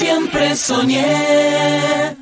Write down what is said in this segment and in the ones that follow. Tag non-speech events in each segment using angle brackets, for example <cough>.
siempre soñé.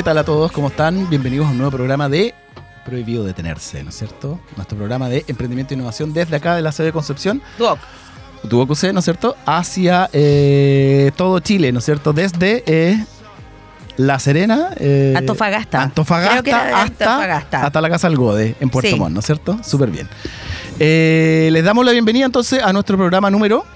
¿Qué tal a todos? ¿Cómo están? Bienvenidos a un nuevo programa de Prohibido Detenerse, ¿no es cierto? Nuestro programa de emprendimiento e innovación desde acá de la sede de Concepción, Doc. Tuvo C, ¿no es cierto? Hacia eh, todo Chile, ¿no es cierto? Desde eh, La Serena. eh, Antofagasta. Antofagasta, Creo que era de hasta, Antofagasta. hasta la Casa Algode, en Puerto Sí. Montt, ¿no es cierto? Súper bien. Les damos la bienvenida entonces a nuestro programa número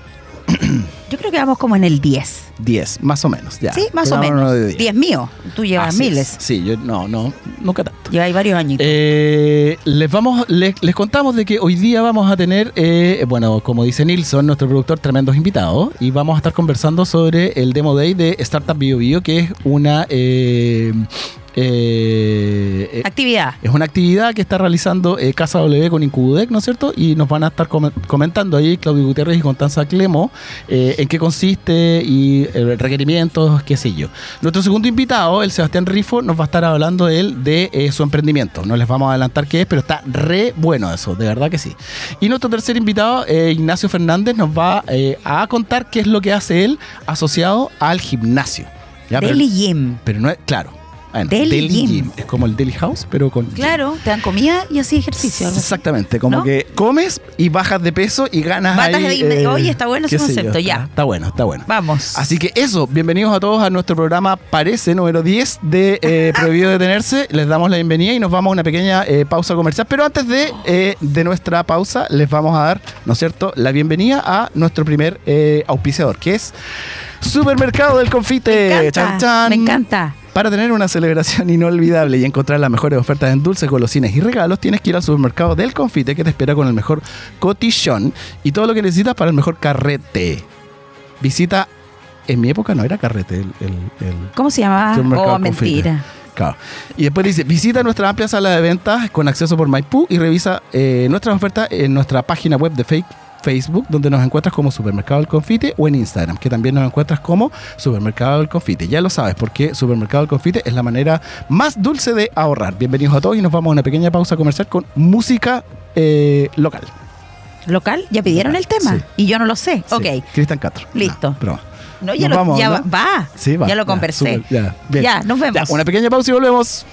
<clears throat> Yo creo que vamos como en el 10. 10, más o menos. Ya. Sí, más o menos. número 10 mío. Tú llevas Así es. miles. Sí, yo no, no, nunca tanto. Lleváis varios años. Eh, les vamos, les, les contamos de que hoy día vamos a tener, eh, bueno, como dice Nilsson, nuestro productor, tremendos invitados, y vamos a estar conversando sobre el Demo Day de Startup Bio Bio, que es una eh, eh, eh, Actividad. es una actividad que está realizando eh, Casa W con Incubudec, ¿no es cierto? Y nos van a estar com- comentando ahí Claudio Gutiérrez y Constanza Clemo eh, en qué consiste y requerimientos, qué sé yo. Nuestro segundo invitado, el Sebastián Rifo, nos va a estar hablando él de su emprendimiento. No les vamos a adelantar qué es, pero está re bueno eso, de verdad que sí. Y nuestro tercer invitado, Ignacio Fernández, nos va a contar qué es lo que hace él asociado al gimnasio. ¿Ya? Pero- Deli Gym. pero no es, claro. Bueno, Deli Gym. Es como el Deli House, pero con. gym. Claro, te dan comida y así ejercicio. Exactamente, como ¿No? que comes y bajas de peso y ganas Batas ahí, de- eh, oye, está bueno ese yo, concepto, está- ya. Está bueno, está bueno. Vamos. Así que eso, bienvenidos a todos a nuestro programa Parece número 10 de eh, <laughs> Prohibido Detenerse. Les damos la bienvenida y nos vamos a una pequeña eh, pausa comercial. Pero antes de, eh, de nuestra pausa, les vamos a dar, ¿no es cierto?, la bienvenida a nuestro primer eh, auspiciador, que es Supermercado del Confite. me encanta. Chan, chan. Me encanta. Para tener una celebración <laughs> inolvidable y encontrar las mejores ofertas en dulces, golosinas y regalos, tienes que ir al supermercado del confite que te espera con el mejor cotillón y todo lo que necesitas para el mejor carrete. Visita, en mi época no era carrete el, el- el ¿Cómo se llamaba? supermercado Oh, Confite. mentira. Claro. Y después dice, visita nuestra amplia sala de ventas con acceso por Maipú y revisa eh, nuestras ofertas en nuestra página web de fake Facebook, donde nos encuentras como Supermercado del Confite, o en Instagram, que también nos encuentras como Supermercado del Confite. Ya lo sabes, porque Supermercado del Confite es la manera más dulce de ahorrar. Bienvenidos a todos y nos vamos a una pequeña pausa comercial con música eh, local. ¿Local? ¿Ya pidieron el tema? Sí. Y yo no lo sé. Sí, Ok. Cristian Castro. Listo. No, ya, Nos lo, vamos, ya ¿no? va- va. Sí, va. Ya lo conversé. ya, bien. Ya, nos vemos. Una pequeña pausa y volvemos.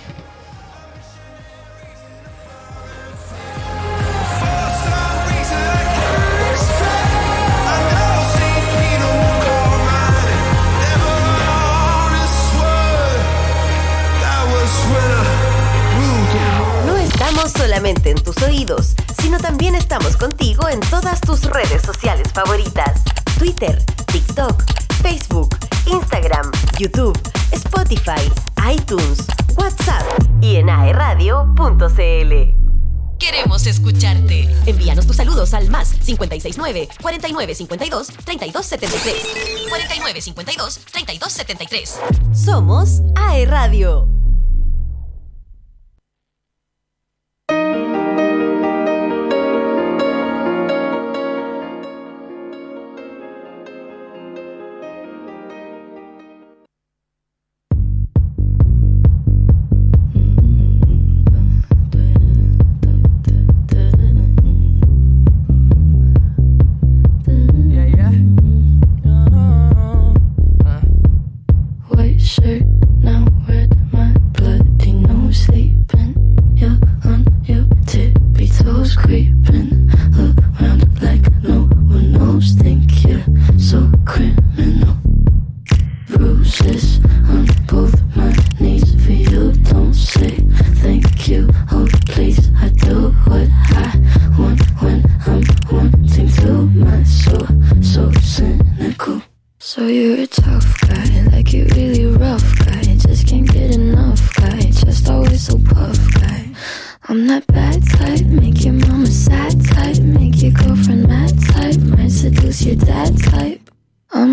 Solamente en tus oídos, sino también estamos contigo en todas tus redes sociales favoritas. Twitter, TikTok, Facebook, Instagram, YouTube, Spotify, iTunes, WhatsApp y en aeradio.cl. Queremos escucharte. Envíanos tus saludos al más 569 4952 3273. 4952 3273. Somos AE Radio.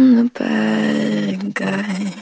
I'm the bad guy.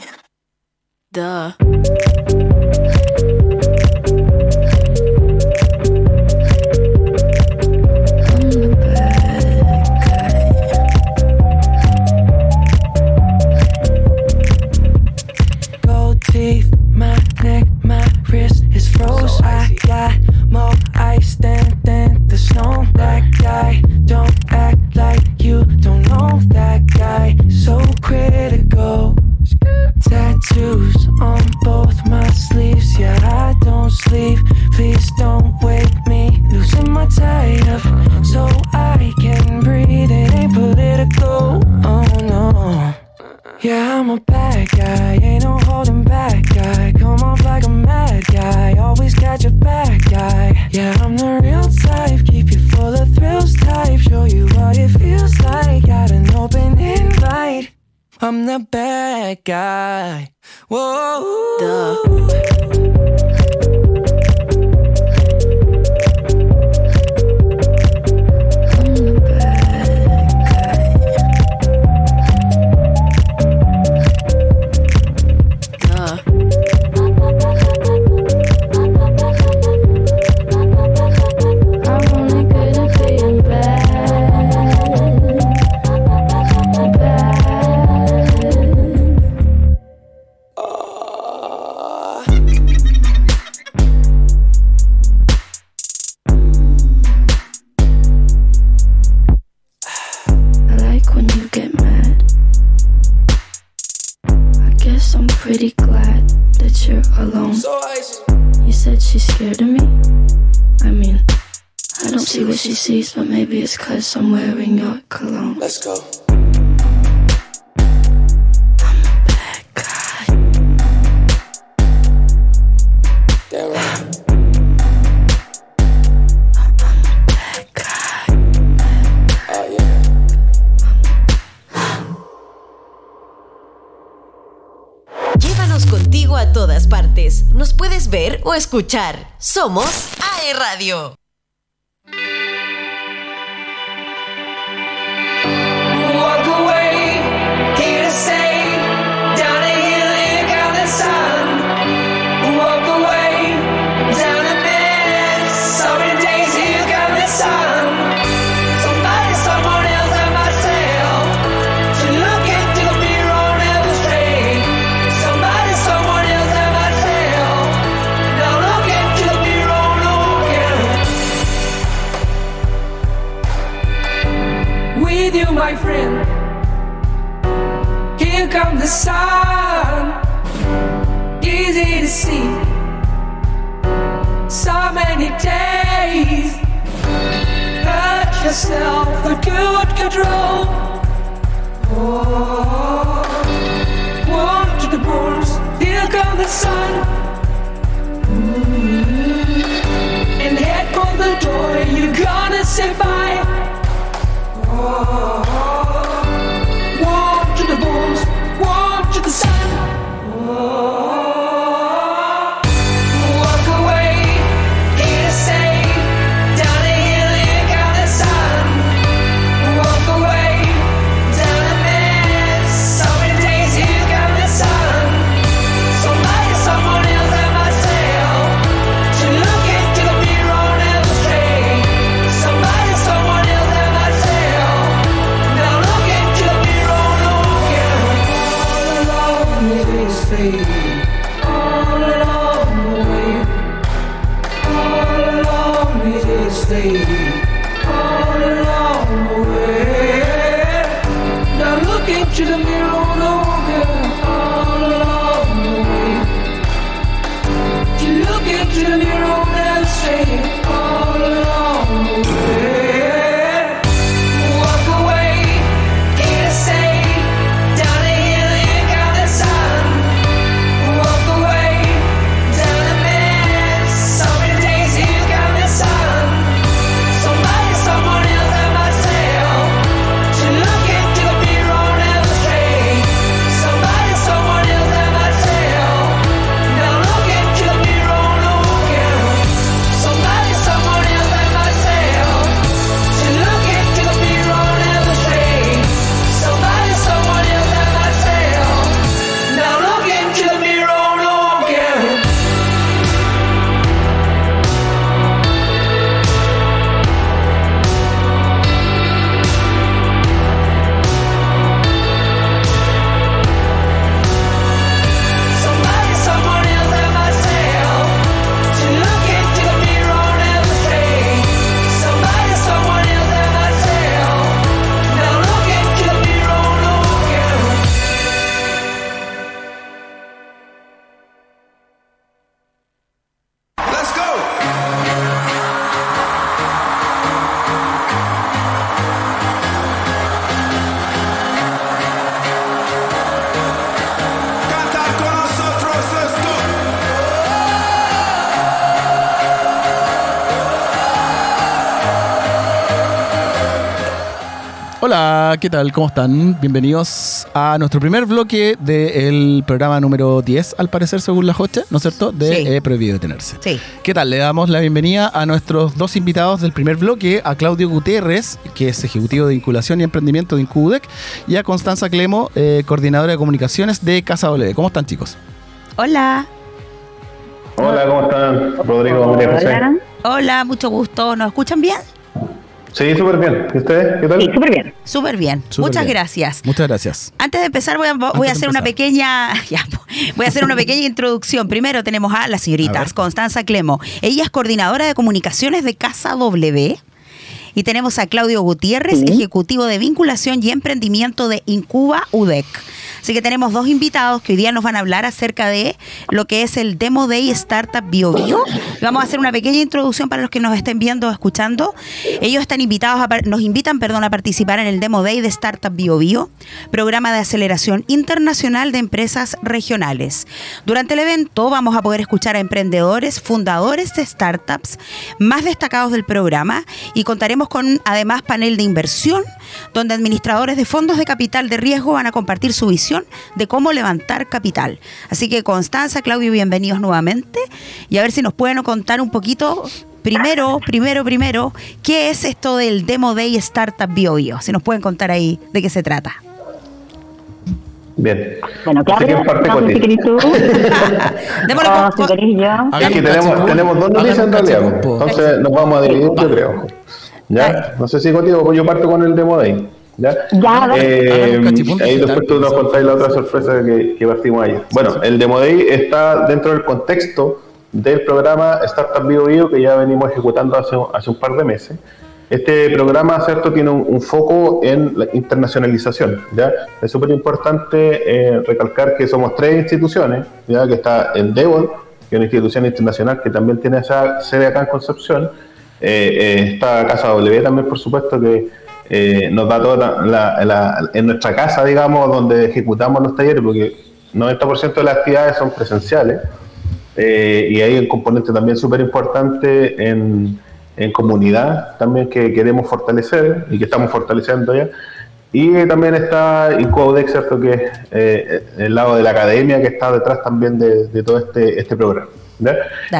somewhere in your cologne. Let's go. contigo a todas partes. Nos puedes ver o escuchar. Somos AE Radio. sais pas. Hola, ¿qué tal? ¿Cómo están? Bienvenidos a nuestro primer bloque del programa número 10, al parecer, según la hoste, ¿no es cierto? De Sí. eh, Prohibido Detenerse. Sí. ¿Qué tal? Le damos la bienvenida a nuestros dos invitados del primer bloque, a Claudio Gutiérrez, que es ejecutivo de vinculación y emprendimiento de Incudec, y a Constanza Clemo, eh, coordinadora de comunicaciones de Casa W. ¿Cómo están, chicos? Hola. Hola, ¿cómo están? Rodrigo, María José. Hola, mucho gusto. ¿Nos escuchan bien? Sí, súper bien. ¿Y ustedes? ¿Qué tal? súper bien. Súper bien. Muchas bien. gracias. Muchas gracias. Antes de empezar voy a, voy a de hacer una pequeña <laughs> ya, voy a hacer una pequeña introducción. Primero tenemos a la señorita. Constanza Clemo. Ella es coordinadora de comunicaciones de Casa W. Y tenemos a Claudio Gutiérrez, ejecutivo de vinculación y emprendimiento de Incuba UDEC. Así que tenemos dos invitados que hoy día nos van a hablar acerca de lo que es el Demo Day Startup Bio Bio. Vamos a hacer una pequeña introducción para los que nos estén viendo o escuchando. Ellos están invitados a, nos invitan, perdón, a participar en el Demo Day de Startup Bio Bio, programa de aceleración internacional de empresas regionales. Durante el evento vamos a poder escuchar a emprendedores, fundadores de startups más destacados del programa y contaremos con además panel de inversión donde administradores de fondos de capital de riesgo van a compartir su visión de cómo levantar capital. Así que Constanza, Claudio, bienvenidos nuevamente y a ver si nos pueden contar un poquito primero, primero, primero, qué es esto del Demo Day Startup Bio Bio. Si nos pueden contar ahí de qué se trata. Bien. Bueno, parte no sé si querés tú <laughs> Démosle con- si querés yo. Hagan Es que un tenemos, tenemos dos noticias en realidad. Entonces nos vamos a dividir, yo creo. ¿Ya? No sé si contigo, pues yo parto con el demo de ahí. ¿Ya? Ya, Eh, ahí después tú nos contáis la otra sorpresa que, que partimos ayer. Bueno, el Demo Day está dentro del contexto del programa Startup Bio Bio que ya venimos ejecutando hace, hace un par de meses. Este programa, ¿cierto?, tiene un, un foco en la internacionalización, ¿ya? Es súper importante eh, recalcar que somos tres instituciones, ¿ya? Que está el Devon, que es una institución internacional que también tiene esa sede acá en Concepción, eh, eh, está Casa W también, por supuesto, que eh, nos da toda la, en nuestra casa, digamos, donde ejecutamos los talleres, porque 90% de las actividades son presenciales. Eh, y hay un componente también súper importante en, comunidad también que queremos fortalecer y que estamos fortaleciendo ya. Y también está Incodex, ¿cierto? Que es eh, el lado de la academia que está detrás también de, de todo este, este programa.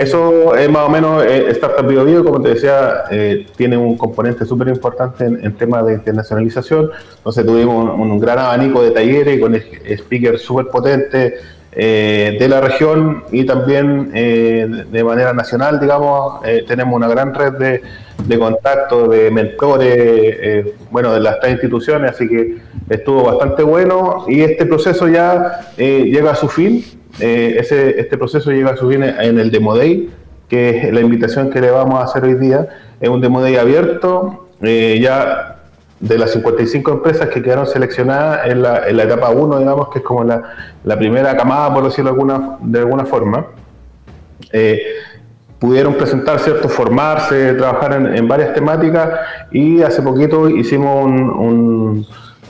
Eso es más o menos eh, Startup Bio Bio, como te decía, eh, tiene un componente súper importante en, en temas de internacionalización. Entonces tuvimos un, un gran abanico de talleres con speakers súper potentes eh, de la región y también eh, de- manera nacional, digamos, tenemos una gran red de, de contactos, de mentores, bueno, de las tres instituciones, así que estuvo bastante bueno y este proceso ya llega a su fin, eh, ese, este proceso llega a su fin en el Demo Day, que es la invitación que le vamos a hacer hoy día, es un Demo Day abierto, eh, ya de las 55 empresas que quedaron seleccionadas en la, en la etapa 1, digamos, que es como la, la primera camada, por decirlo de alguna, forma, eh, pudieron presentar, ¿cierto? formarse, trabajar en, en varias temáticas y hace poquito hicimos un- un,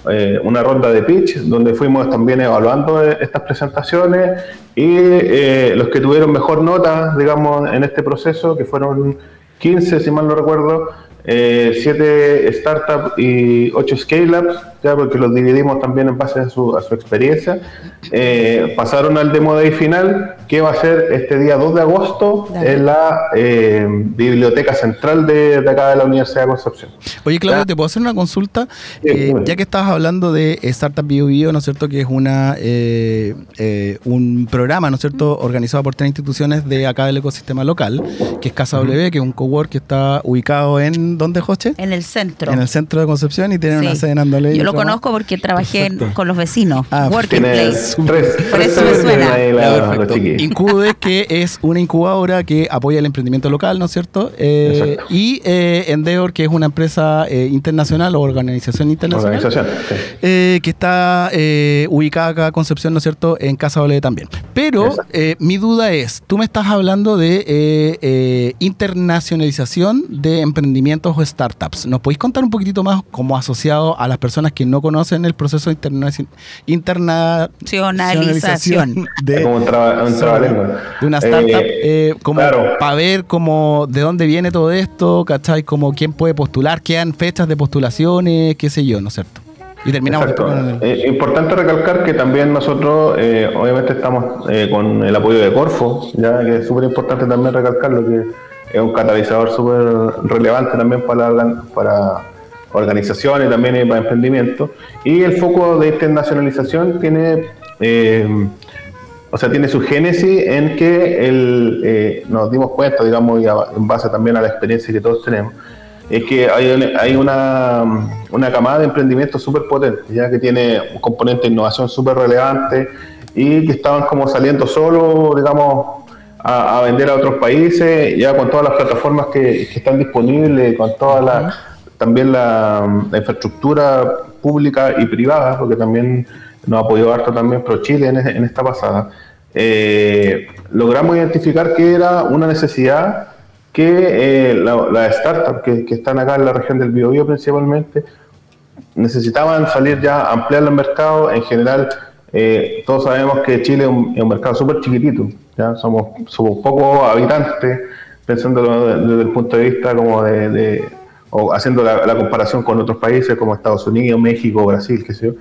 eh, una ronda de pitch donde fuimos también evaluando eh, estas presentaciones y eh, los que tuvieron mejor nota, digamos, en este proceso, que fueron 15, si mal no recuerdo, eh, 7 startups y 8 scale-ups, porque los dividimos también en base a su, a su experiencia, eh, pasaron al Demo Day final, que va a ser este día 2 de agosto Dale. en la eh, Biblioteca Central de, de acá de la Universidad de Concepción. Oye, Claudio. ¿te puedo hacer una consulta? Sí, Eh, ya que estabas hablando de Startup Bio Bio, ¿no es cierto? Que es una eh, eh, un programa, ¿no es cierto? Organizado por tres instituciones de acá del ecosistema local, que es Casa W, que es un cowork que está ubicado en, ¿dónde, Joche? En el centro. En el centro de Concepción y tiene Sí. una sede en Andalé. Yo lo conozco porque trabajé en- con los vecinos. Ah, Working Place. tres, Por tres eso Incude, que es una incubadora que apoya el emprendimiento local, ¿no es cierto? Eh, y eh, Endeavor, que es una empresa eh, internacional o organización internacional. Organización. sí. eh, que está eh, ubicada acá Concepción, ¿no es cierto?, en Casa Ole también. Pero eh, mi duda es, tú me estás hablando de eh, eh, internacionalización de emprendimientos o startups. ¿Nos podéis contar un poquitito más como asociado a las personas que no conocen el proceso de internaci- internacionalización Nacionalización. Es de... como un, traba- un Sorry. Trabalengua. de una startup, Eh, eh, como claro. para ver como de dónde viene todo esto, ¿cachai? Como quién puede postular, quedan fechas de postulaciones, qué sé yo, ¿no es cierto? Y terminamos con Eh, importante recalcar que también nosotros, eh, obviamente, estamos eh, con el apoyo de Corfo, ya que es súper importante también recalcarlo, que es un catalizador súper relevante también para, la- para organizaciones también y para emprendimientos. Y el foco de internacionalización tiene, eh, o sea, tiene su génesis en que el, eh, nos dimos cuenta, digamos, y a- en base también a la experiencia que todos tenemos, es que hay, un- hay una, una camada de emprendimiento súper potente, ya que tiene un componente de innovación súper relevante y que estaban como saliendo solo, digamos, a, a vender a otros países, ya con todas las plataformas que, que están disponibles, con toda la, también la, la infraestructura pública y privada, porque también nos apoyó harto también ProChile en, en esta pasada. Eh, logramos identificar que era una necesidad que eh, la- las startups que, están acá en la región del Biobío principalmente necesitaban salir ya ampliar el mercado. En general, eh, todos sabemos que Chile es un, mercado súper chiquitito, ¿ya? Somos, somos pocos habitantes, pensándolo de- desde el punto de vista como de, de- o haciendo la, la comparación con otros países como Estados Unidos, México, Brasil, qué sé yo.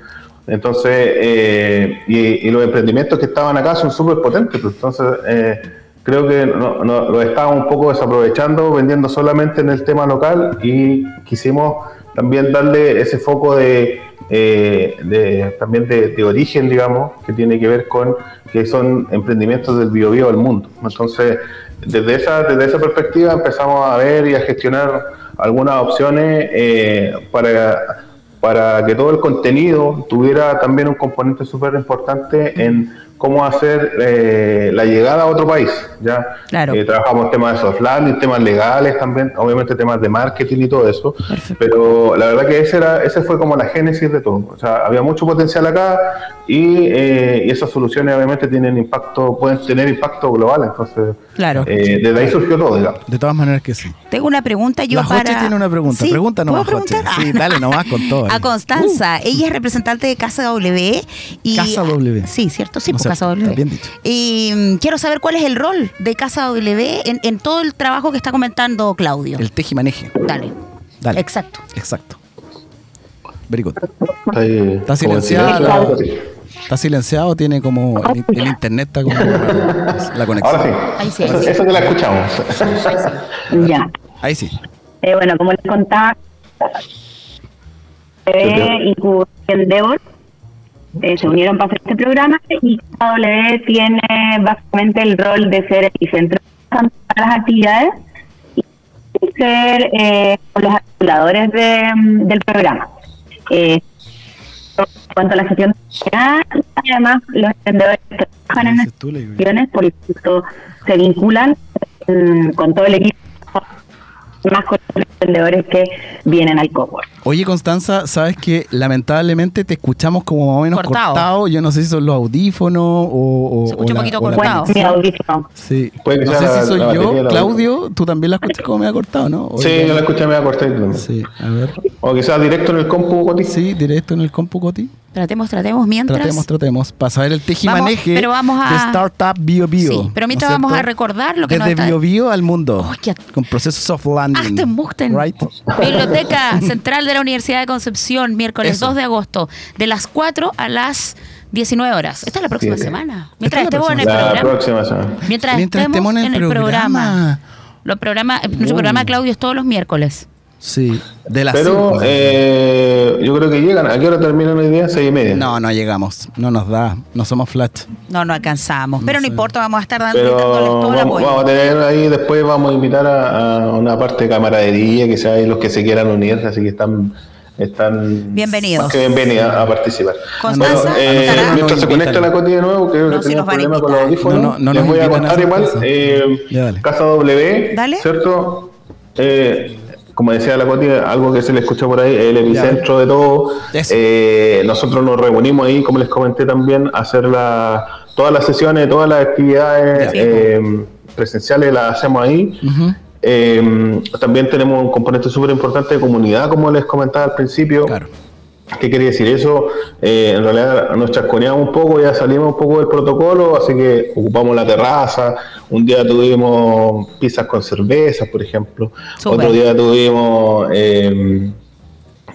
Entonces, eh, y, los emprendimientos que estaban acá son súper potentes, pues, entonces eh, creo que no, no- lo estábamos un poco desaprovechando, vendiendo solamente en el tema local y quisimos también darle ese foco de, eh, también de, origen, digamos, que tiene que ver con que son emprendimientos del biobío al mundo. Entonces, desde esa, desde esa perspectiva empezamos a ver y a gestionar algunas opciones eh, para para que todo el contenido tuviera también un componente súper importante en cómo hacer eh, la llegada a otro país. ¿ya? Claro. Eh, trabajamos temas de soft landing, temas legales también, obviamente temas de marketing y todo eso, pero la verdad que ese, era, ese fue como la génesis de todo. O sea, había mucho potencial acá y, eh, y esas soluciones obviamente tienen impacto, pueden tener impacto global, entonces Claro. eh, desde ahí surgió todo, digamos. De todas maneras que sí. Tengo una pregunta yo la para... Joche tiene una pregunta. ¿Sí? Pregunta ¿Puedo nomás, Joche. Sí, dale nomás con todo. <laughs> A. Constanza, ella es representante de Casa W. Y, Casa W. Sí, cierto, sí, No sé, Casa W. está bien dicho. Y mm, quiero saber cuál es el rol de Casa W en, en todo el trabajo que está comentando Claudio. El tejimaneje. Dale. Dale. Exacto. Exacto. Very good. Está, ahí, Está silenciado, tiene como el, el internet está como la conexión. Ahora sí. Ahí sí, ahí Eso, sí. eso que la escuchamos. Ya. Ahí sí. Eh, bueno, como les contaba, eh, y Endeavor eh, se unieron para hacer este programa y KW tiene básicamente el rol de ser el centro de las actividades y ser eh, los articuladores de, mm, del programa. Eh, en cuanto a la gestión y además los emprendedores que trabajan en yo. gestiones, por eso se vinculan mm, con todo el equipo, más con los emprendedores que vienen al cowork. Oye, Constanza, sabes que lamentablemente te escuchamos como más o menos Cortado. cortado. Yo no sé si son los audífonos o. o- Se escucha o un poquito o cortado. Bueno, mi audífono. Sí. Puede que no sea sé la- si soy la yo, la Claudio. Tú también la escuchas como me ha cortado, ¿no? O Sí, yo la escuché medio cortadito. Sí, a ver. O quizás directo en el compu, Coti. Sí, directo en el compu Coti. Tratemos, tratemos mientras. Tratemos, tratemos. Para saber el Vamos, tejimaneje pero vamos a- de Startup Bio Bio. Sí, pero mientras ¿no vamos a cierto? recordar lo que Desde nos está- Bio Bio al mundo. Qué- Con procesos soft landing. Right? Biblioteca Central de la Universidad de Concepción, miércoles Eso. 2 de agosto, de las 4 a las 19 horas. Esta es la próxima semana. Mientras estemos en el programa. Mientras, estemos, en el programa. Los nuestro Oh. programa, Claudio, es todos los miércoles. Sí, de las Pero cinco. eh, yo creo que llegan. ¿A qué hora terminan hoy día? Seis y media. No, no llegamos. No nos da. No somos flat. No, no alcanzamos. Pero no importa, vamos a estar dando, todo el vamos, apoyo. vamos a tener ahí, después vamos a invitar a, a una parte de camaradería, que sea ahí los que se quieran unir, así que están, están Bienvenidos. más que bienvenidos a, a participar. Constanza, Bueno, eh, mientras se conecta la Coti de nuevo, creo No, que si tenía nos un van a problema con los audífonos. No, no, no Les voy a contar igual. cosa. eh. Casa W, Dale. ¿cierto? Eh, como decía la Coti, algo que se le escuchó por ahí, el epicentro de todo. Eh, nosotros nos reunimos ahí, como les comenté también, a hacer la, todas las sesiones, todas las actividades eh, presenciales las hacemos ahí. Eh, también tenemos un componente súper importante de comunidad, como les comentaba al principio. Claro. ¿Qué quiere decir eso? Eh, en realidad nos chasconeamos un poco, ya salimos un poco del protocolo, así que ocupamos la terraza. Un día tuvimos pizzas con cervezas, por ejemplo. Otro día tuvimos, eh,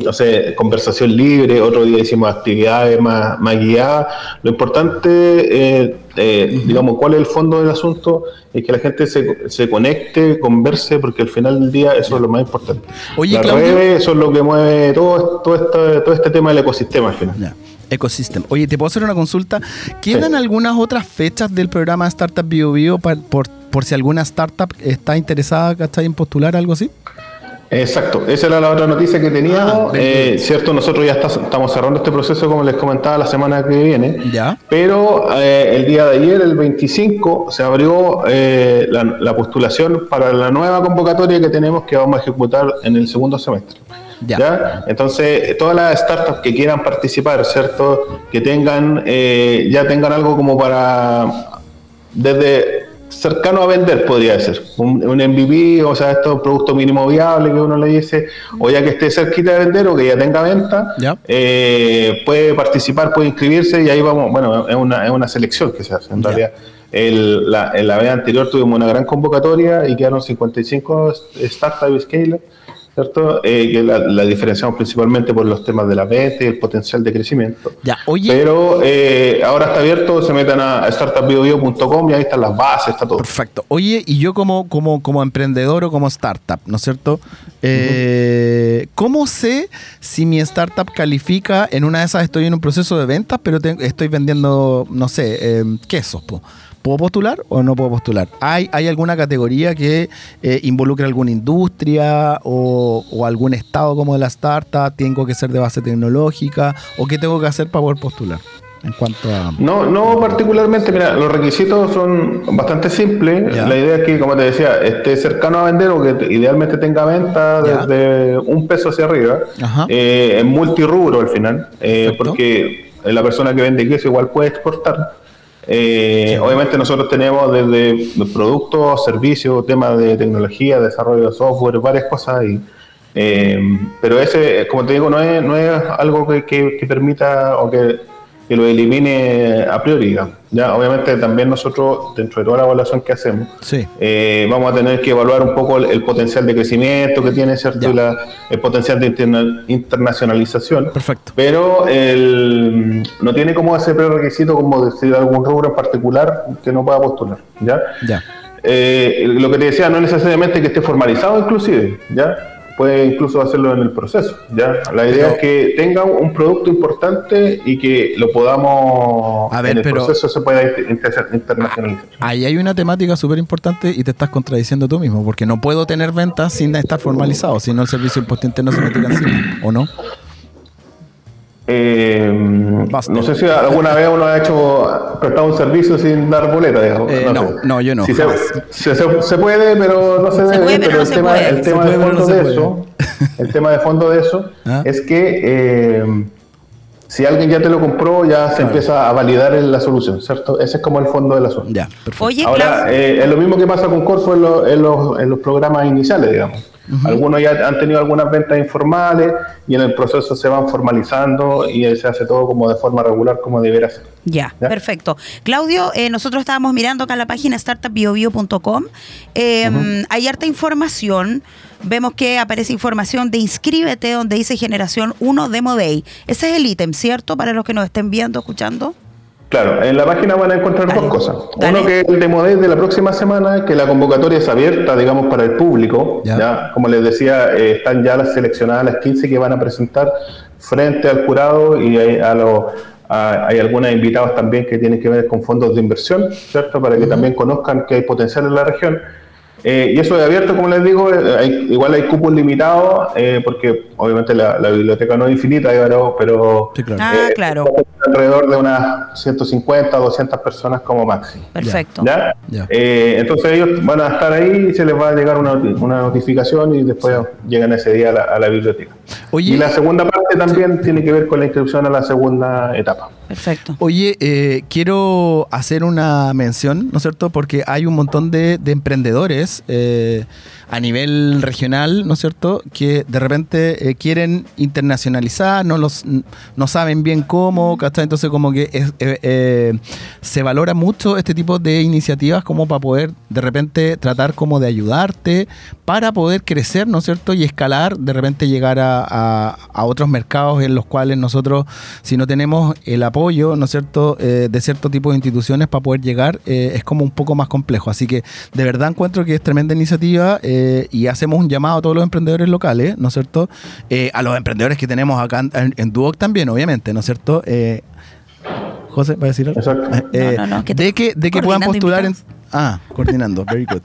no sé, conversación libre. Otro día hicimos actividades más, más guiadas. Lo importante, eh, eh, digamos, cuál es el fondo del asunto, es que la gente se, se conecte, converse, porque al final del día eso es lo más importante. Oye, Las Claudio. redes son lo que mueve todo, todo, este, todo este tema del ecosistema al final. Ya. Ecosystem. Oye, ¿te puedo hacer una consulta? ¿Quedan algunas otras fechas del programa Startup Bio Bio pa- por, por si alguna startup está interesada ¿cachai, en postular algo así? Exacto, esa era la otra noticia que Ah, teníamos. bien, Eh. Cierto, nosotros ya está- estamos cerrando este proceso, como les comentaba, la semana que viene. Ya. Pero eh, el día de ayer, el 25, se abrió eh, la, la postulación para la nueva convocatoria que tenemos que vamos a ejecutar en el segundo semestre. Ya. Entonces, todas las startups que quieran participar, ¿cierto? Que tengan, eh, ya tengan algo como para, desde cercano a vender, podría ser. Un, un MVP, o sea, esto producto mínimo viable que uno le dice, o ya que esté cerquita de vender o que ya tenga venta, Ya. eh, puede participar, puede inscribirse y ahí vamos, bueno, es una, es una selección que se hace en Ya. realidad. El- la, en la vez anterior tuvimos una gran convocatoria y quedaron 55 startups scale, ¿cierto? Eh, que la, la diferenciamos principalmente por los temas de la venta y el potencial de crecimiento. Ya, oye, Pero eh, ahora está abierto, se metan a startupbiobio.com y ahí están las bases, está todo. perfecto. Oye, y yo como, como, como emprendedor o como startup, ¿no es cierto? Eh, ¿Cómo sé si mi startup califica? En una de esas estoy en un proceso de ventas, pero te- estoy vendiendo, no sé, eh, quesos. po. ¿Puedo postular o no puedo postular? ¿Hay, hay alguna categoría que eh, involucre alguna industria o, o algún estado como de la startup? ¿Tengo que ser de base tecnológica? ¿O qué tengo que hacer para poder postular? En cuanto a... No, no particularmente, mira, los requisitos son bastante simples. La idea es que, como te decía, esté cercano a vender o que te- idealmente tenga venta desde un peso hacia arriba. Eh, en multirrubro al final, eh, porque la persona que vende queso igual puede exportar. Eh, obviamente nosotros tenemos desde productos, servicios, temas de tecnología, desarrollo de software, varias cosas y eh, pero ese, como te digo, no es, no es algo que, que- que permita o que, que lo elimine a priori. digamos. Ya, obviamente también nosotros, dentro de toda la evaluación que hacemos, Sí. eh, vamos a tener que evaluar un poco el, el potencial de crecimiento que tiene, ¿cierto? Ya. Y la- el potencial de interna- internacionalización. Perfecto. Pero el, no tiene como ese prerequisito como decir algún rubro en particular que no pueda postular, ¿ya? Ya. Eh, lo que te decía, no necesariamente que esté formalizado inclusive, ¿ya? Puede incluso hacerlo en el proceso, ¿ya? La idea Pero- es que tenga un producto importante y que lo podamos, A ver, en el pero- proceso se pueda inter- inter- internacionalizar. Ahí hay una temática súper importante y te estás contradiciendo tú mismo, porque no puedo tener ventas sin estar formalizado, si no el servicio impuesto interno se me tira encima, ¿o no? Eh, no sé si alguna vez uno ha hecho prestado un servicio sin dar boleta, digamos. Eh, no, sé. no, yo no, Si se, jamás. se, se- se puede, pero no se, debe. pero el tema, de fondo de eso, el tema de fondo de eso <laughs> ¿Ah? es que eh, si alguien ya te lo compró, ya se Claro. empieza a validar la solución, ¿cierto? Ese es como el fondo del asunto. Ya, perfecto. Oye, Ahora, eh, es lo mismo que pasa con Corfo en, los- en los, en los programas iniciales, digamos. Algunos ya han tenido algunas ventas informales y en el proceso se van formalizando y se hace todo como de forma regular, como debería ser. Ya, ¿Ya? perfecto. Claudio, eh, nosotros estábamos mirando acá en la página startupbiobio.com. Eh, Hay harta información. Vemos que aparece información de inscríbete donde dice generación 1 Demo Day. Ese es el ítem, ¿cierto? Para los que nos estén viendo, escuchando. Claro, en la página van a encontrar Dale. dos cosas. Dale. Uno que es el demo de la próxima semana, que la convocatoria es abierta, digamos, para el público. Ya. Ya, Como les decía, eh, están ya las seleccionadas las 15 que van a presentar frente al jurado y hay, a los- a- hay algunos invitados también que tienen que ver con fondos de inversión, ¿cierto? Para que también conozcan que hay potencial en la región. Eh, y eso es abierto, como les digo, eh, hay- igual hay cupos limitados, eh, porque obviamente la, la biblioteca no es infinita, pero, pero Sí, claro. Ah, eh, claro. alrededor de unas 150 o 200 personas como máximo. Perfecto. ¿Ya? Ya. Eh, entonces ellos van a estar ahí y se les va a llegar una, una notificación y después llegan ese día a la, a la biblioteca. Oye, y la segunda parte también tiene que ver con la inscripción a la segunda etapa. Perfecto. Oye, eh, quiero hacer una mención, ¿no es cierto? Porque hay un montón de, de emprendedores eh, a nivel regional, ¿no es cierto? Que de repente eh, quieren internacionalizar, no los no saben bien cómo, ¿cachai? Entonces como que es- eh, se valora mucho este tipo de iniciativas como para poder de repente tratar como de ayudarte para poder crecer, ¿no es cierto? Y escalar, de repente llegar a, a- a otros mercados en los cuales nosotros, si no tenemos el apoyo, ¿no es cierto?, de cierto tipo de instituciones para poder llegar, es como un poco más complejo. Así que de verdad encuentro que es tremenda iniciativa eh, y hacemos un llamado a todos los emprendedores locales, ¿no es cierto?, Eh, a los emprendedores que tenemos acá en, en, Duoc también, obviamente, ¿no es cierto? Eh, José, ¿va a decir algo? Exacto. Eh, No, no, no, que de que, de que puedan postular en. Ah, coordinando, very good.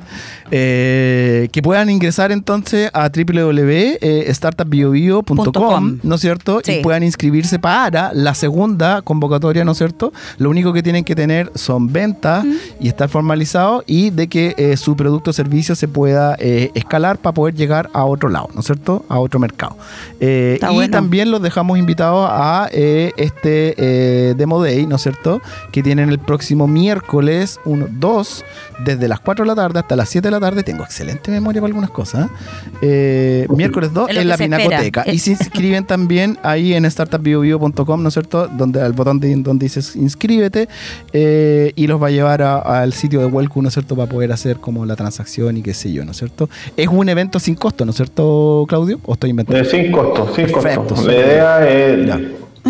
Eh, que puedan ingresar entonces a www.startupbiobio.com, com. ¿no es cierto? Sí. Y puedan inscribirse para la segunda convocatoria, ¿no es cierto? Lo único que tienen que tener son ventas y estar formalizados y de que eh, su producto o servicio se pueda eh, escalar para poder llegar a otro lado, ¿no es cierto? A otro mercado. Eh, y bueno. también los dejamos invitados a eh, este eh, Demo Day, ¿no es cierto? Que tienen el próximo miércoles 1, 2, desde las 4 de la tarde hasta las 7 de la tarde. Tengo excelente memoria para algunas cosas. ¿eh? Eh, miércoles 2 Es lo en la se espera. Pinacoteca. Y se <laughs> inscriben también ahí en startupbiobio.com, ¿no es cierto? Donde al botón de, donde dices inscríbete eh, y los va a llevar al sitio de Welcome, ¿no es cierto? Para poder hacer como la transacción y qué sé yo, ¿no es cierto? Es un evento sin costo, ¿no es cierto, Claudio? ¿O estoy inventando? Eh, sin costo, sin Perfecto, costo. La idea es Ya.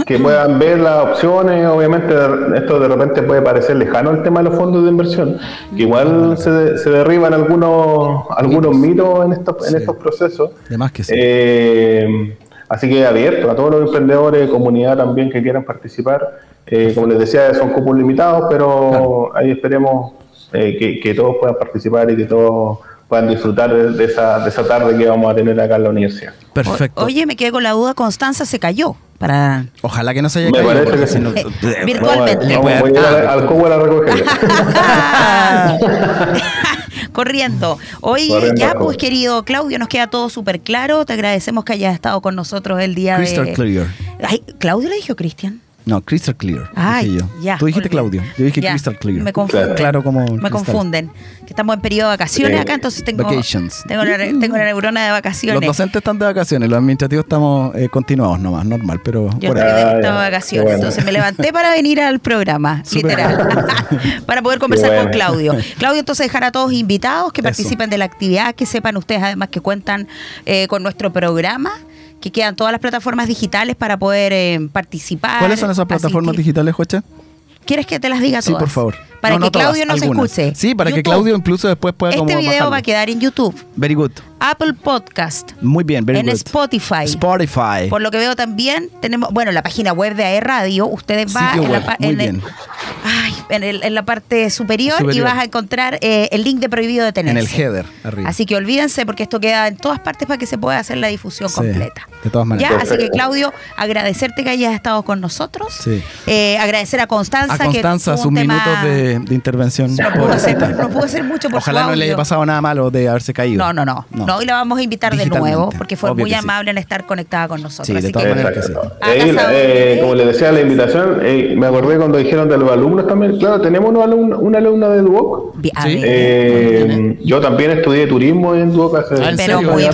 Que puedan ver las opciones. Obviamente, esto de repente puede parecer lejano el tema de los fondos de inversión, que igual se, se derriban algunos algunos mitos en estos, en Sí. estos procesos. De más que sí. Eh, así que abierto a todos los emprendedores, comunidad también que quieran participar. Eh, como les decía, son cupos limitados, pero ahí esperemos eh, que, que todos puedan participar y que todos puedan disfrutar de, de esa, de esa tarde que vamos a tener acá en la universidad. Perfecto. O- Oye, me quedé con la duda, Constanza se cayó para Ojalá que no se haya Me caído. parece porque que si sí. no- Eh, eh, virtualmente. puede- voy a ir ah, al, al cubo a la recoger. <laughs> corriendo. Oye, Corriendo, ya pues querido Claudio, nos queda todo súper claro. Te agradecemos que hayas estado con nosotros el día Crystal de... clear. Ay, ¿Claudio le dijo Cristian? No, Crystal Clear. Dije yo. ya. Tú dijiste. Claudio. Yo dije Ya, Crystal Clear. Me confunden. Claro como Me cristal. confunden. Que estamos en periodo de vacaciones Sí. acá, entonces tengo, Vacations. tengo, la, tengo la neurona de Los vacaciones. docentes están de vacaciones, los administrativos estamos eh, continuados nomás, normal, pero Yo por estoy ahí. de, Ah, vacaciones, bueno. entonces me levanté para venir al programa, <laughs> literal, <laughs> para poder conversar con. Claudio. <laughs> Claudio, entonces dejar a todos invitados que Eso. participen de la actividad, que sepan ustedes además que cuentan eh, con nuestro programa, que quedan todas las plataformas digitales para poder eh, participar. ¿Cuáles son esas plataformas asistir. digitales, Joche? ¿Quieres que te las diga Sí, todas? por favor. Para No, que no todas, Claudio nos algunas. escuche. Sí, para que YouTube. Claudio incluso después pueda como Este video bajarlo. va a quedar en YouTube, Very good. Apple Podcast, Muy bien, very en good. Spotify. Spotify. Por lo que veo también tenemos, bueno, la página web de AE Radio, ustedes van en, la, en el- bien. ay, en, el- en la parte superior, y vas a encontrar eh, el link de prohibido de tenerse. En el header, arriba. Así que olvídense porque esto queda en todas partes para que se pueda hacer la difusión Sí, completa. de todas maneras. Ya, así que. Claudio, agradecerte que hayas estado con nosotros. Sí. Eh, agradecer a Constanza, a Constanza, que sus minutos de, de intervención. No pudo, hacer, Pobrecita. no pudo hacer mucho por Ojalá su no le haya pasado nada malo de haberse caído. No, no, no, no. Y la vamos a invitar de nuevo porque fue obvio muy que sí. amable en estar conectada con nosotros. Sí, de Así todas que- maneras que sí. Eh, como les decía la invitación, eh, me acordé cuando dijeron de los alumnos también. Claro, tenemos una alumna, una alumna de Duoc. Bi- a Sí. ver. Eh, yo también estudié turismo en Duoc hace Ah, ¿en Pero muy bien.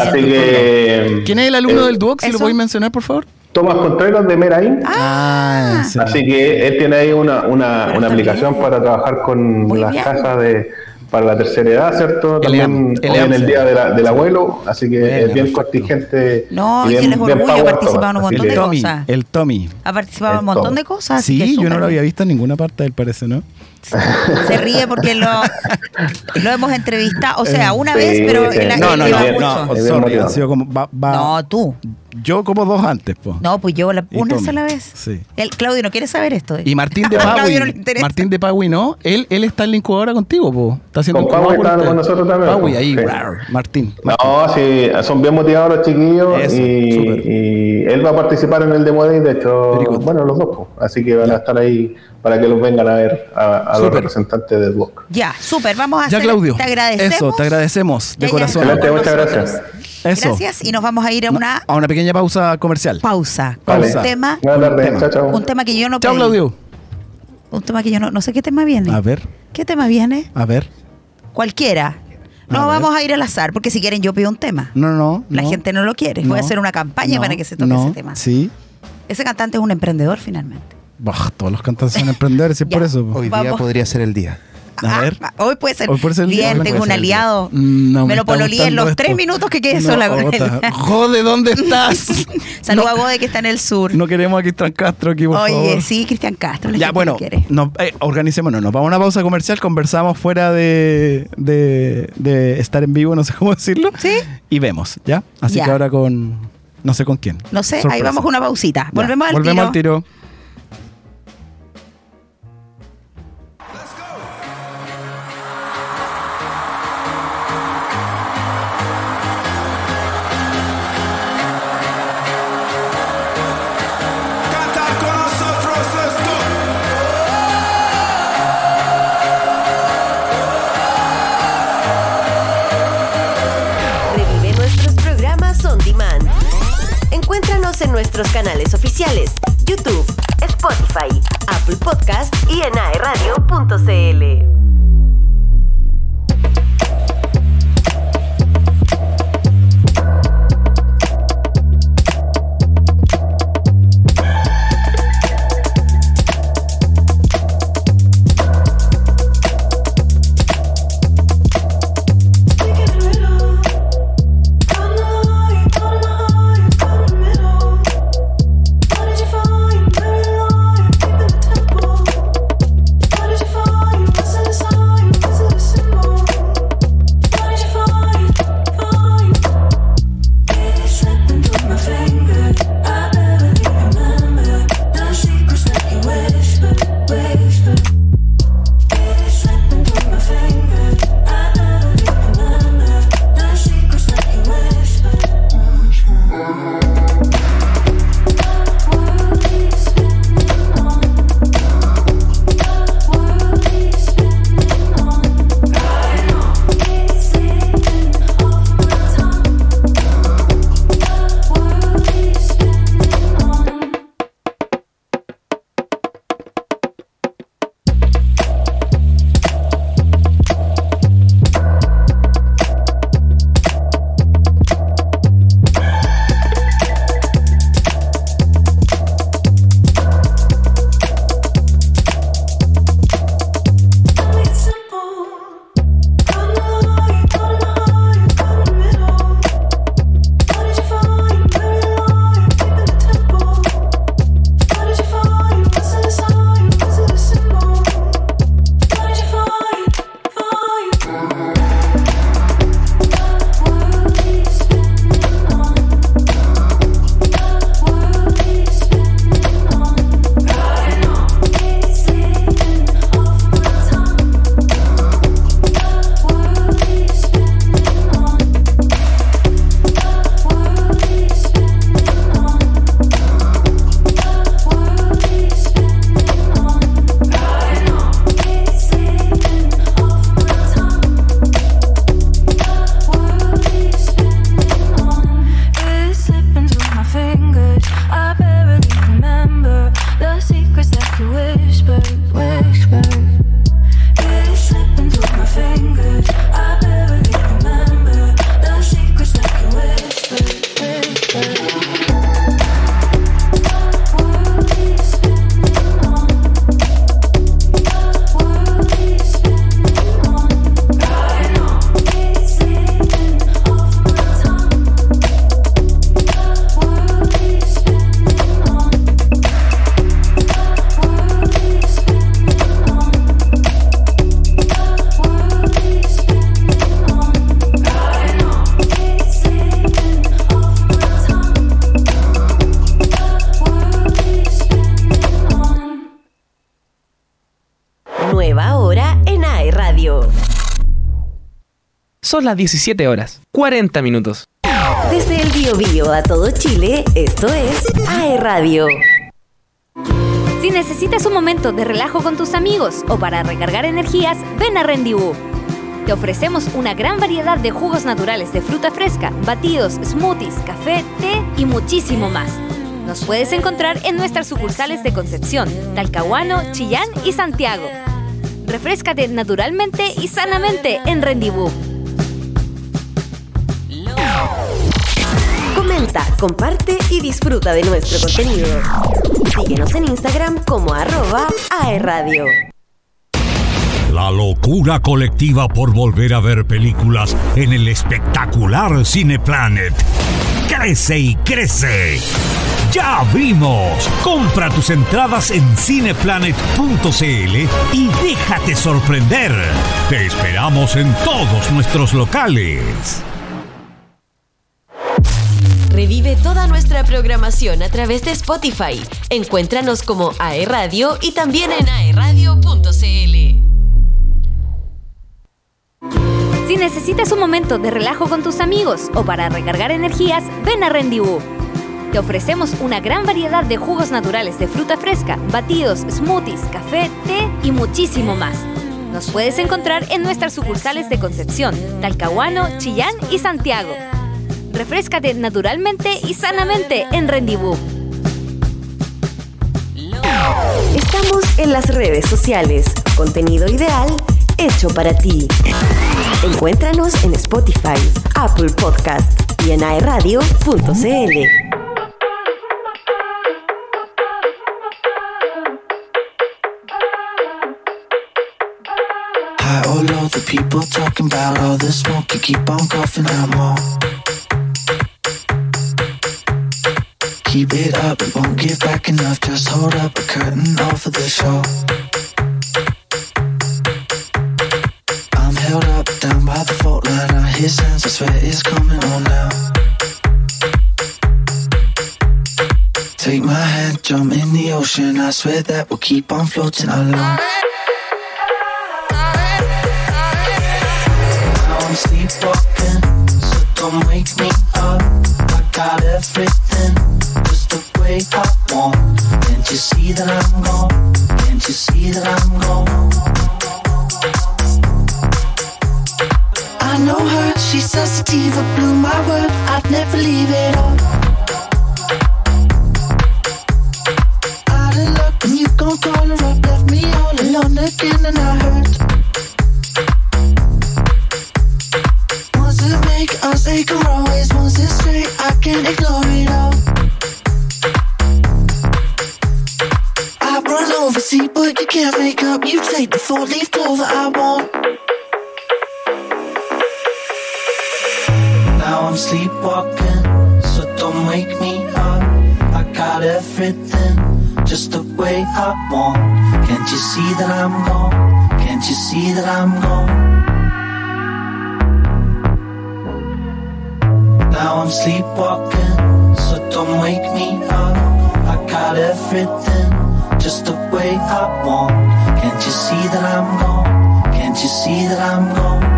Así que. lado. ¿Quién es el alumno eh, del Duoc? Si lo eso. podéis mencionar, por favor. Tomás Contreras de Meraín. Ah, serio. Así que él tiene ahí una, una, una aplicación para trabajar con Muy las bien. casas de para la tercera edad, ¿cierto? También el hoy en el día de la- del abuelo, así que Bueno, es bien perfecto. contingente. No, y y bien- él es bien orgullo, power participado en un montón de Tommy, cosas. el Tommy. Ha participado en un montón de cosas. Sí, yo no lo había bien. visto en ninguna parte, él parece, ¿no? <laughs> Se ríe porque lo, lo hemos entrevistado. O sea, una Sí, vez, pero sí. él, No, él no, iba no, mucho. no, bien sorry, ha sido como va, va- No, tú. Yo como dos antes, po. No, pues yo la, una sola vez. Sí. El Claudio no quiere saber esto. eh. Y Martín de <laughs> Paui. no le interesa. Martín de Paui, ¿no? Él, él está en la incubadora contigo, po. Está haciendo Con Paui incubadora está con nosotros también, Paui, po. ahí, Sí. rar, Martín. No, sí, son bien motivados los chiquillos Eso, y, y él va a participar en el Demo Day, de hecho, bueno, los dos, po. así que van a estar ahí para que los vengan a ver a, a los representantes del blog. Ya, súper. Vamos a Ya, hacer. Claudio. Te agradecemos. Eso, te agradecemos de Ya, ya corazón. Excelente, muchas gracias. Eso. Gracias. Y nos vamos a ir a una A una pequeña pausa comercial. pausa. Un tema, Buenas tardes, tema. chao, chao. un tema que yo no Chao, pedí. Claudio. Un tema que yo no, no sé qué tema viene. A ver, ¿Qué tema viene? a ver. Cualquiera. No A ver. vamos a ir al azar, porque si quieren yo pido un tema. No, no. La no. gente no lo quiere. Voy a hacer una campaña No, para que se toque no, ese tema. Sí. Ese cantante es un emprendedor finalmente. Bah, todos los cantantes son emprendedores, <laughs> es Ya. por eso. Hoy día Vamos. podría ser el día. A Ah, ver. Hoy puede ser. Hoy puede ser el día, Bien, tengo un ser el día. aliado. Mm, no, me, lo está pololeé en gustando los esto. tres minutos que quedé No, sola con él. <laughs> Jode, ¿dónde <laughs> estás? Saluda No, a Gode que está en el sur. No queremos a Cristian Castro aquí, por Oye, favor. sí, Cristian Castro. la Ya, gente bueno, lo quiere. no, eh, organicémonos. Nos vamos a una pausa comercial, conversamos fuera de, de, de estar en vivo, no sé cómo decirlo. Sí. Y vemos, ¿ya? Así Ya. que ahora con. No sé con quién. No sé, ahí Sorpresa. vamos con una pausita. Ya, Volvemos al volvemos tiro. al tiro. En nuestros canales oficiales, YouTube, Spotify, Apple Podcast y en aeradio.cl. Son las 17 horas, 40 minutos. Desde el Biobío a todo Chile, esto es AE Radio. Si necesitas un momento de relajo con tus amigos o para recargar energías, ven a Rendibú. Te ofrecemos una gran variedad de jugos naturales de fruta fresca, batidos, smoothies, café, té y muchísimo más. Nos puedes encontrar en nuestras sucursales de Concepción, Talcahuano, Chillán y Santiago. Refrescate naturalmente y sanamente en Rendibú. Comenta, comparte y disfruta de nuestro contenido. Síguenos en Instagram como arroba aerradio. La locura colectiva por volver a ver películas en el espectacular Cineplanet. Crece y crece. ¡Ya vimos! Compra tus entradas en cineplanet.cl y déjate sorprender. Te esperamos en todos nuestros locales. Revive toda nuestra programación a través de Spotify. Encuéntranos como AE Radio y también en aeradio.cl. Si necesitas un momento de relajo con tus amigos o para recargar energías, ven a Rendibú. Te ofrecemos una gran variedad de jugos naturales de fruta fresca, batidos, smoothies, café, té y muchísimo más. Nos puedes encontrar en nuestras sucursales de Concepción, Talcahuano, Chillán y Santiago. Refrescate naturalmente y sanamente en Rendibú. Estamos en las redes sociales. Contenido ideal hecho para ti. Encuéntranos en Spotify, Apple Podcast y en aeradio.cl. Or low, the people talking about all the smoke. You keep on coughing out more. Keep it up, it won't give back enough. Just hold up a curtain off of the show. I'm held up down by the fault line. I hear sounds, I swear it's coming on now. Take my hand, jump in the ocean. I swear that we'll keep on floating along. Now I'm sleepwalking, Now I'm sleepwalking, so don't wake me up. I got everything just the way I want. Can't you see that I'm gone? Can't you see that I'm gone?